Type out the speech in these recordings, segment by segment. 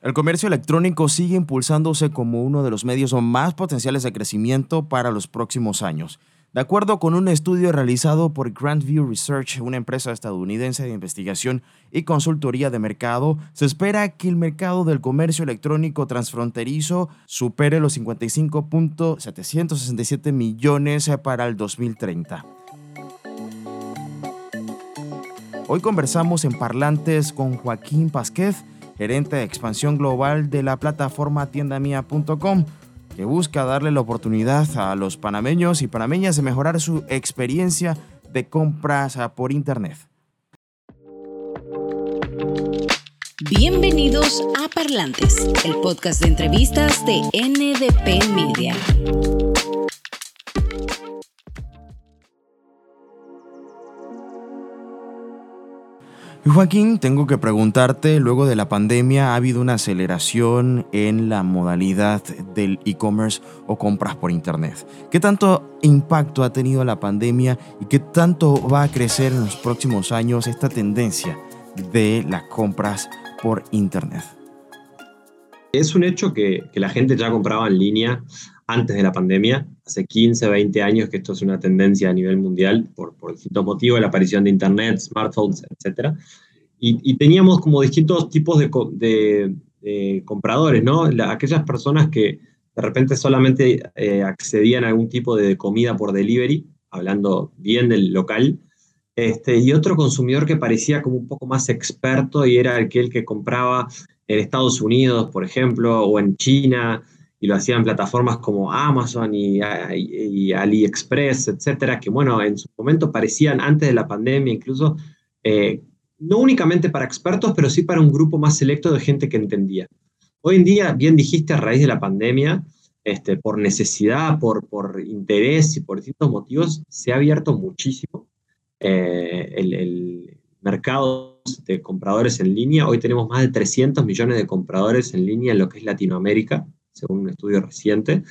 El comercio electrónico sigue impulsándose como uno de los medios más potenciales de crecimiento para los próximos años. De acuerdo con un estudio realizado por Grandview Research, una empresa estadounidense de investigación y consultoría de mercado, se espera que el mercado del comercio electrónico transfronterizo supere los 55.767 millones para el 2030. Hoy conversamos en Parlantes con Joaquín Pasquez, gerente de expansión global de la plataforma tiendamia.com, que busca darle la oportunidad a los panameños y panameñas de mejorar su experiencia de compras por Internet. Bienvenidos a Parlantes, el podcast de entrevistas de NDP Media. Joaquín, tengo que preguntarte, luego de la pandemia ha habido una aceleración en la modalidad del e-commerce o compras por Internet. ¿Qué tanto impacto ha tenido la pandemia y qué tanto va a crecer en los próximos años esta tendencia de las compras por Internet? Es un hecho que, que la gente ya compraba en línea antes de la pandemia, hace 15, 20 años que esto es una tendencia a nivel mundial por, por distintos motivos, la aparición de Internet, smartphones, etc. Y, teníamos como distintos tipos de, de, compradores, ¿no? aquellas personas que de repente solamente eh, accedían a algún tipo de comida por delivery, hablando bien del local, este, y otro consumidor que parecía como un poco más experto y era aquel que compraba en Estados Unidos, por ejemplo, o en China, y lo hacían plataformas como Amazon y, AliExpress, etcétera, que bueno, en su momento parecían antes de la pandemia incluso, eh, no únicamente para expertos, pero sí para un grupo más selecto de gente que entendía. Hoy en día, bien dijiste, a raíz de la pandemia, este, por necesidad, por, por interés y por distintos motivos, se ha abierto muchísimo eh, el, el mercado de compradores en línea. Hoy tenemos más de 300 millones de compradores en línea en lo que es Latinoamérica según un estudio reciente.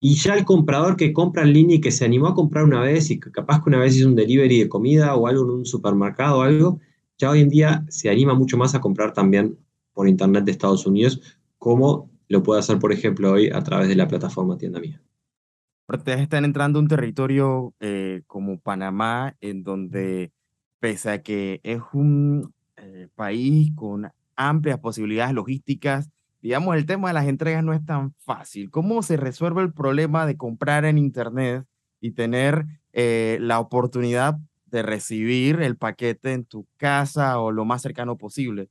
Y ya el comprador que compra en línea y que se animó a comprar una vez y que capaz que una vez hizo un delivery de comida o algo en un supermercado o algo, ya hoy en día se anima mucho más a comprar también por internet de Estados Unidos, como lo puede hacer, por ejemplo, hoy a través de la plataforma Tienda Mía. Ustedes están entrando a un territorio eh, como Panamá, en donde, pese a que es un eh, país con amplias posibilidades logísticas, digamos, el tema de las entregas no es tan fácil. ¿Cómo se resuelve el problema de comprar en Internet y tener eh, la oportunidad de recibir el paquete en tu casa o lo más cercano posible?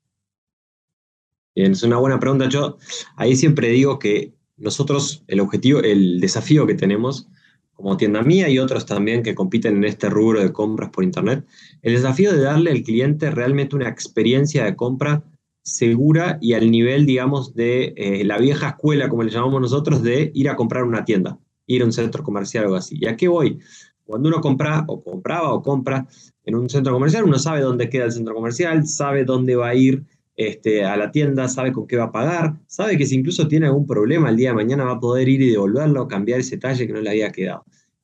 Bien, es una buena pregunta. Yo ahí siempre digo que nosotros, el objetivo, el desafío que tenemos como tienda mía y otros también que compiten en este rubro de compras por Internet, el desafío de darle al cliente realmente una experiencia de compra segura y al nivel, digamos, de eh, la vieja escuela, como le llamamos nosotros, de ir a comprar una tienda, ir a un centro comercial o algo así. ¿Y a qué voy? Cuando uno compra o compraba o compra en un centro comercial, uno sabe dónde queda el centro comercial, sabe dónde va a ir este, a la tienda, sabe con qué va a pagar, sabe que si incluso tiene algún problema el día de mañana va a poder ir y devolverlo, cambiar ese talle que no le había quedado.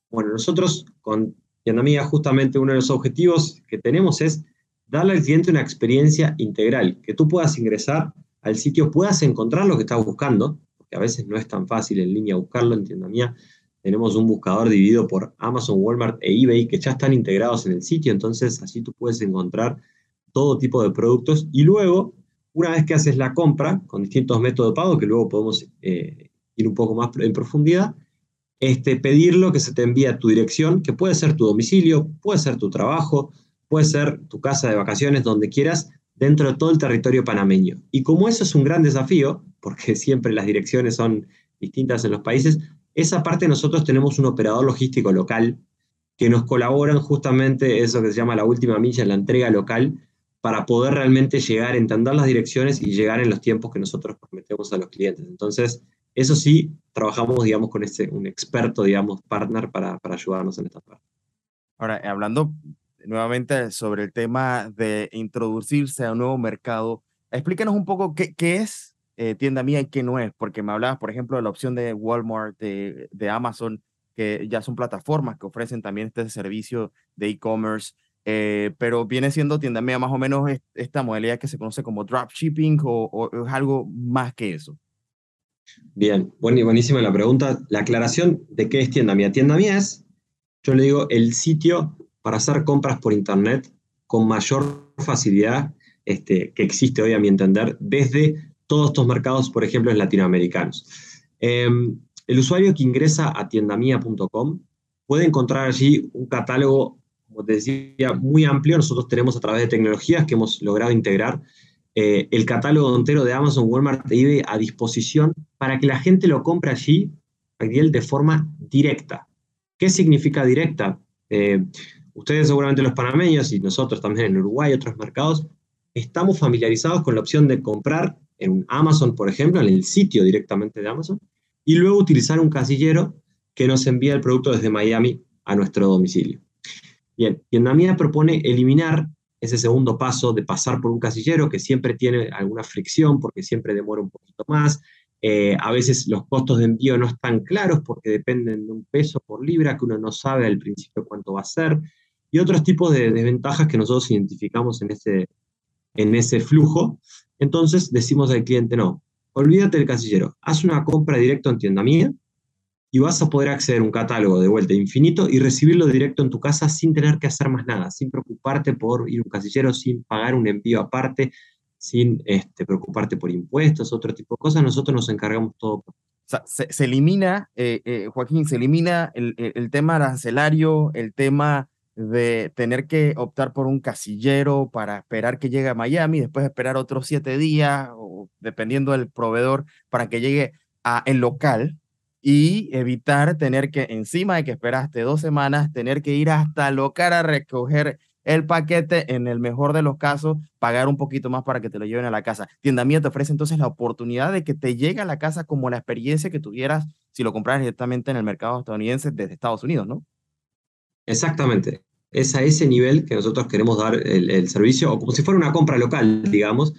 Bueno, nosotros con Tienda justamente uno de los objetivos que tenemos es darle al cliente una experiencia integral, que tú puedas ingresar al sitio, puedas encontrar lo que estás buscando, porque a veces no es tan fácil en línea buscarlo, entienda mía. Tenemos un buscador dividido por Amazon, Walmart e eBay que ya están integrados en el sitio, entonces así tú puedes encontrar todo tipo de productos y luego, una vez que haces la compra con distintos métodos de pago, que luego podemos eh, ir un poco más en profundidad, este, pedirlo que se te envíe a tu dirección, que puede ser tu domicilio, puede ser tu trabajo, puede ser tu casa de vacaciones, donde quieras, dentro de todo el territorio panameño. Y como eso es un gran desafío, porque siempre las direcciones son distintas en los países, esa parte nosotros tenemos un operador logístico local que nos colaboran justamente eso que se llama la última milla, la entrega local, para poder realmente llegar, entender las direcciones y llegar en los tiempos que nosotros prometemos a los clientes. Entonces, eso sí, trabajamos, digamos, con este, un experto, digamos, partner para, para ayudarnos en esta parte. Ahora, hablando nuevamente sobre el tema de introducirse a un nuevo mercado. Explícanos un poco qué, qué es eh, tienda mía y qué no es, porque me hablabas, por ejemplo, de la opción de Walmart, de, de Amazon, que ya son plataformas que ofrecen también este servicio de e-commerce. eh, pero viene siendo tienda mía más o menos esta modalidad que se conoce como dropshipping o, es algo más que eso. Bien, buenísima la pregunta. La aclaración de qué es tienda mía. Tienda mía es, yo le digo, el sitio para hacer compras por internet con mayor facilidad este, que existe hoy, a mi entender, desde todos estos mercados, por ejemplo, latinoamericanos. Em, el usuario que ingresa a tiendamia.com puede encontrar allí un catálogo, como te decía, muy amplio. Nosotros tenemos a través de tecnologías que hemos logrado integrar eh, el catálogo entero de Amazon, Walmart e a disposición para que la gente lo compre allí, de forma directa. ¿Qué significa directa? Eh, ustedes seguramente los panameños y nosotros también en Uruguay y otros mercados, estamos familiarizados con la opción de comprar en Amazon, por ejemplo, en el sitio directamente de Amazon, y luego utilizar un casillero que nos envía el producto desde Miami a nuestro domicilio. Bien, Tienda Mía propone eliminar ese segundo paso de pasar por un casillero que siempre tiene alguna fricción porque siempre demora un poquito más. Eh, a veces los costos de envío no están claros porque dependen de un peso por libra que uno no sabe al principio cuánto va a ser. Y otros tipos de desventajas que nosotros identificamos en ese, en ese flujo. Entonces decimos al cliente, no, olvídate del casillero, haz una compra directa en tienda mía y vas a poder acceder a un catálogo de vuelta infinito y recibirlo directo en tu casa sin tener que hacer más nada, sin preocuparte por ir a un casillero, sin pagar un envío aparte, sin este, preocuparte por impuestos, otro tipo de cosas. Nosotros nos encargamos todo. O sea, se, elimina, eh, eh, Joaquín, se elimina el, el, tema arancelario, el tema de tener que optar por un casillero para esperar que llegue a Miami, después esperar otros siete días, dependiendo del proveedor, para que llegue a el local, y evitar tener que, encima de que esperaste dos semanas, tener que ir hasta local a recoger el paquete, en el mejor de los casos, pagar un poquito más para que te lo lleven a la casa. Tienda Mía te ofrece entonces la oportunidad de que te llegue a la casa como la experiencia que tuvieras si lo compraras directamente en el mercado estadounidense desde Estados Unidos, ¿no? Exactamente. Es a ese nivel que nosotros queremos dar el, servicio, o como si fuera una compra local, digamos.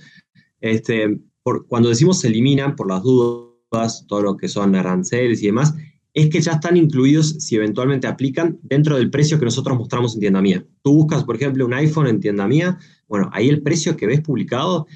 Este, por, cuando decimos se eliminan por las dudas, todo lo que son aranceles y demás, es que ya están incluidos si eventualmente aplican dentro del precio que nosotros mostramos en tienda mía. Tú buscas, por ejemplo, un iPhone en tienda mía, bueno, ahí el precio que ves publicado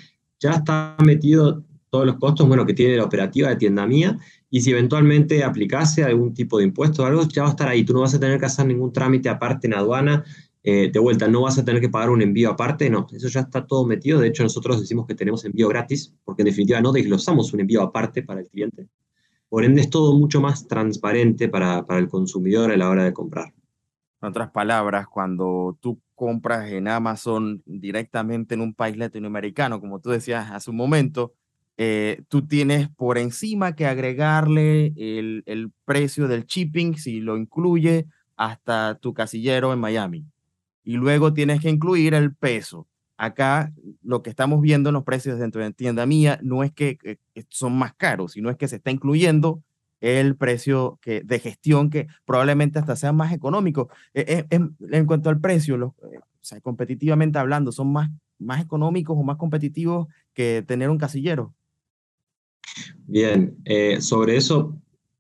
ya está metido todos los costos, bueno, que tiene la operativa de tienda mía, y si eventualmente aplicase algún tipo de impuesto o algo, ya va a estar ahí. Tú no vas a tener que hacer ningún trámite aparte en aduana, eh, de vuelta, no vas a tener que pagar un envío aparte, no, eso ya está todo metido. De hecho, nosotros decimos que tenemos envío gratis, porque en definitiva no desglosamos un envío aparte para el cliente. Por ende, es todo mucho más transparente para, para el consumidor a la hora de comprar. En otras palabras, cuando tú compras en Amazon directamente en un país latinoamericano, como tú decías hace un momento, eh, tú tienes por encima que agregarle el, el precio del shipping, si lo incluye, hasta tu casillero en Miami y luego tienes que incluir el peso. Acá lo que estamos viendo en los precios dentro de tienda mía no es que, son más caros, sino es que se está incluyendo el precio que, de gestión que probablemente hasta sea más económico. E, e, en, cuanto al precio, los, eh, o sea, competitivamente hablando, son más, más económicos o más competitivos que tener un casillero. Bien, eh, sobre eso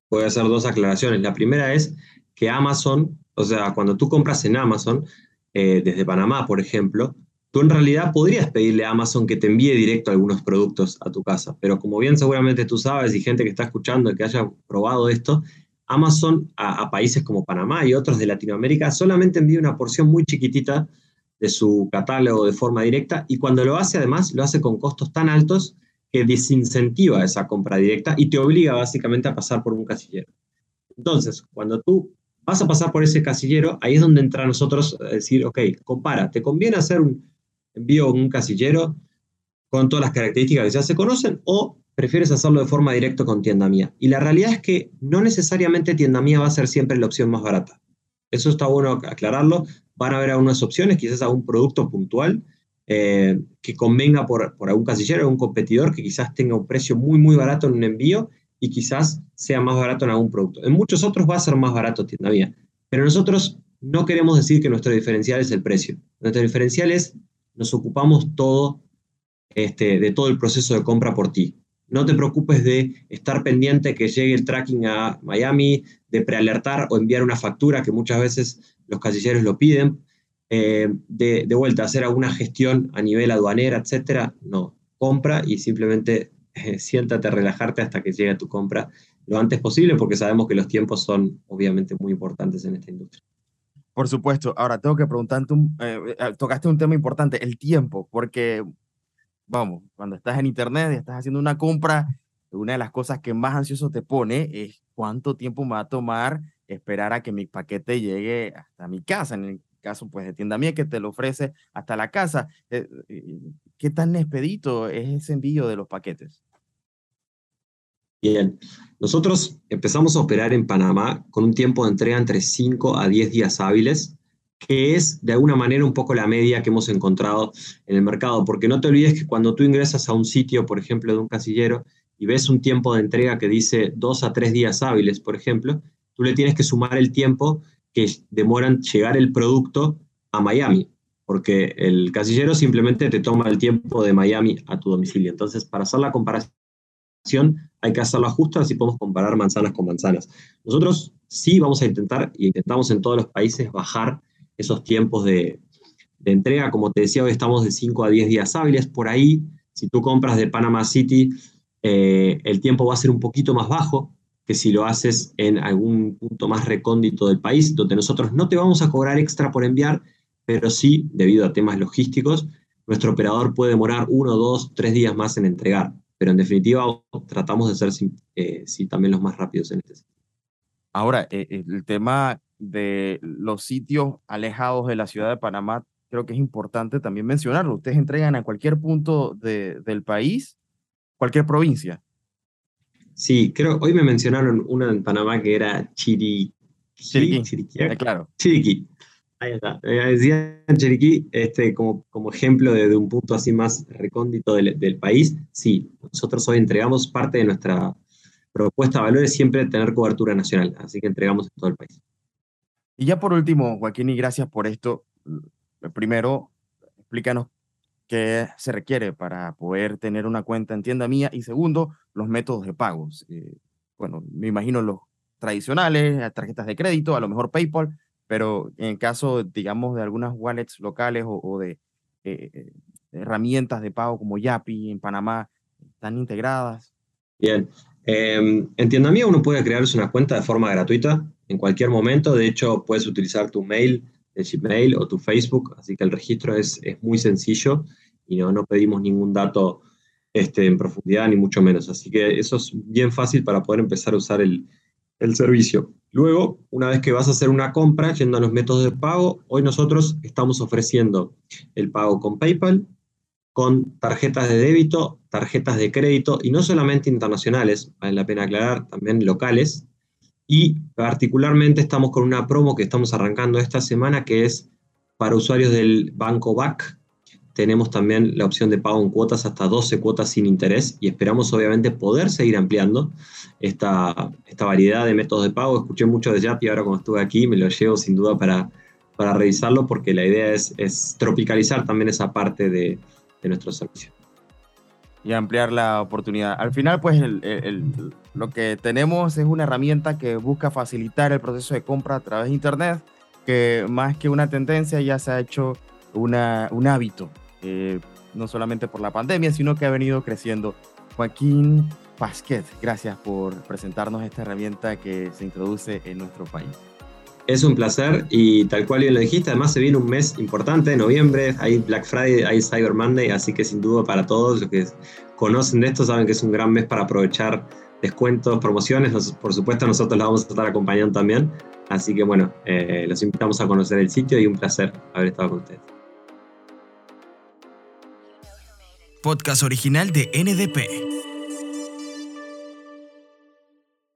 voy a hacer dos aclaraciones. La primera es que Amazon, o sea, cuando tú compras en Amazon, eh, desde Panamá, por ejemplo, tú en realidad podrías pedirle a Amazon que te envíe directo algunos productos a tu casa, pero como bien seguramente tú sabes y gente que está escuchando y que haya probado esto, Amazon a, países como Panamá y otros de Latinoamérica solamente envía una porción muy chiquitita de su catálogo de forma directa y cuando lo hace además lo hace con costos tan altos que desincentiva esa compra directa y te obliga básicamente a pasar por un casillero. Entonces, cuando tú vas a pasar por ese casillero, ahí es donde entra nosotros a decir, ok, compara, ¿te conviene hacer un envío en un casillero con todas las características que ya se conocen o prefieres hacerlo de forma directa con tienda mía? Y la realidad es que no necesariamente tienda mía va a ser siempre la opción más barata. Eso está bueno aclararlo. Van a haber algunas opciones, quizás algún producto puntual eh, que convenga por, por algún casillero, algún competidor que quizás tenga un precio muy, muy barato en un envío y quizás sea más barato en algún producto. En muchos otros va a ser más barato tienda mía, pero nosotros no queremos decir que nuestro diferencial es el precio. Nuestro diferencial es nos ocupamos todo este, de todo el proceso de compra por ti. No te preocupes de estar pendiente que llegue el tracking a Miami, de prealertar o enviar una factura que muchas veces los casilleros lo piden. Eh, de, de, vuelta hacer alguna gestión a nivel aduanera, etcétera, no. Compra y simplemente eh, siéntate relajarte hasta que llegue tu compra lo antes posible, porque sabemos que los tiempos son obviamente muy importantes en esta industria. Por supuesto. Ahora tengo que preguntarte, un, eh, tocaste un tema importante, el tiempo, porque, vamos, cuando estás en Internet y estás haciendo una compra, una de las cosas que más ansioso te pone es cuánto tiempo me va a tomar esperar a que mi paquete llegue hasta mi casa. Caso, pues, de tienda mía que te lo ofrece hasta la casa. Eh, eh, ¿Qué tan expedito es ese envío de los paquetes? Bien, nosotros empezamos a operar en Panamá con un tiempo de entrega entre 5 a 10 días hábiles, que es de alguna manera un poco la media que hemos encontrado en el mercado, porque no te olvides que cuando tú ingresas a un sitio, por ejemplo, de un casillero, y ves un tiempo de entrega que dice 2 a 3 días hábiles, por ejemplo, tú le tienes que sumar el tiempo que demoran llegar el producto a Miami, porque el casillero simplemente te toma el tiempo de Miami a tu domicilio. Entonces, para hacer la comparación, hay que hacerlo justo, así podemos comparar manzanas con manzanas. Nosotros sí vamos a intentar, y intentamos en todos los países, bajar esos tiempos de, de entrega. Como te decía, hoy estamos de 5 a 10 días hábiles. Por ahí, si tú compras de Panama City, eh, el tiempo va a ser un poquito más bajo, que si lo haces en algún punto más recóndito del país, donde nosotros no te vamos a cobrar extra por enviar, pero sí, debido a temas logísticos, nuestro operador puede demorar uno, dos, tres días más en entregar. Pero en definitiva, tratamos de ser eh, también los más rápidos en este sentido. Ahora, eh, eh, el tema de los sitios alejados de la ciudad de Panamá, creo que es importante también mencionarlo. Ustedes entregan a cualquier punto de, del país, cualquier provincia. Sí, creo, hoy me mencionaron una en Panamá que era Chiriquí. Chiriquí, Chiriquí eh, claro. Chiriquí. Ahí está. Eh, decían Chiriquí este, como, como ejemplo de, un punto así más recóndito del, del, país. Sí, nosotros hoy entregamos parte de nuestra propuesta de valores siempre tener cobertura nacional, así que entregamos en todo el país. Y ya por último, Joaquín, y gracias por esto. Primero, explícanos que se requiere para poder tener una cuenta en tienda mía y segundo, los métodos de pagos. Eh, bueno, me imagino los tradicionales, tarjetas de crédito, a lo mejor PayPal, pero en caso, digamos, de algunas wallets locales o, de eh, eh, herramientas de pago como Yapi en Panamá, ¿están integradas? Bien. Em, en tienda mía uno puede crearse una cuenta de forma gratuita en cualquier momento. De hecho, puedes utilizar tu mail de Gmail o tu Facebook, así que el registro es, es muy sencillo y no, no pedimos ningún dato este, en profundidad, ni mucho menos. Así que eso es bien fácil para poder empezar a usar el, el servicio. Luego, una vez que vas a hacer una compra, yendo a los métodos de pago, hoy nosotros estamos ofreciendo el pago con PayPal, con tarjetas de débito, tarjetas de crédito, y no solamente internacionales, vale la pena aclarar, también locales. Y particularmente estamos con una promo que estamos arrancando esta semana, que es para usuarios del banco BAC, tenemos también la opción de pago en cuotas hasta 12 cuotas sin interés y esperamos obviamente poder seguir ampliando esta, esta variedad de métodos de pago. Escuché mucho de Yapi ahora cuando estuve aquí, me lo llevo sin duda para, para revisarlo porque la idea es, es tropicalizar también esa parte de, de, nuestro servicio. Y ampliar la oportunidad. Al final, pues lo que tenemos es una herramienta que busca facilitar el proceso de compra a través de Internet, que más que una tendencia ya se ha hecho una, un hábito eh, no solamente por la pandemia, sino que ha venido creciendo. Joaquín Pasquet, gracias por presentarnos esta herramienta que se introduce en nuestro país. Es un placer y tal cual bien lo dijiste, además se viene un mes importante, noviembre, hay Black Friday, hay Cyber Monday, así que sin duda para todos los que conocen esto saben que es un gran mes para aprovechar descuentos, promociones, por supuesto nosotros la vamos a estar acompañando también, así que bueno, eh, los invitamos a conocer el sitio y un placer haber estado con ustedes podcast original de NDP.